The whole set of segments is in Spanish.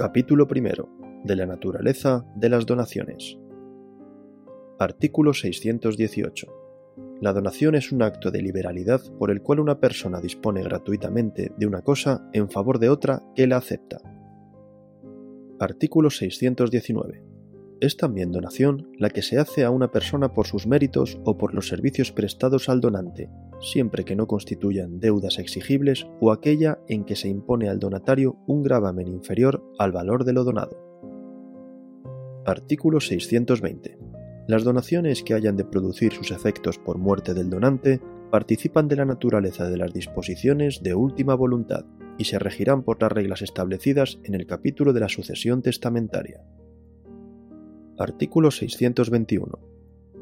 Capítulo primero. De la naturaleza de las donaciones. Artículo 618. La donación es un acto de liberalidad por el cual una persona dispone gratuitamente de una cosa en favor de otra que la acepta. Artículo 619. Es también donación la que se hace a una persona por sus méritos o por los servicios prestados al donante, siempre que no constituyan deudas exigibles o aquella en que se impone al donatario un gravamen inferior al valor de lo donado. Artículo 620. Las donaciones que hayan de producir sus efectos por muerte del donante participan de la naturaleza de las disposiciones de última voluntad y se regirán por las reglas establecidas en el capítulo de la sucesión testamentaria. Artículo 621.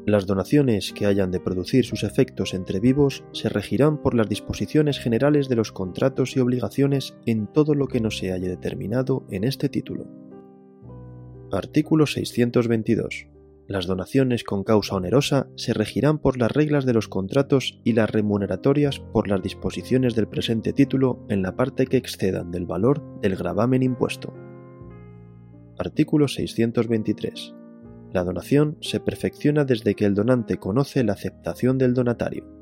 Las donaciones que hayan de producir sus efectos entre vivos se regirán por las disposiciones generales de los contratos y obligaciones en todo lo que no se haya determinado en este título. Artículo 622. Las donaciones con causa onerosa se regirán por las reglas de los contratos y las remuneratorias por las disposiciones del presente título en la parte que excedan del valor del gravamen impuesto. Artículo 623. La donación se perfecciona desde que el donante conoce la aceptación del donatario.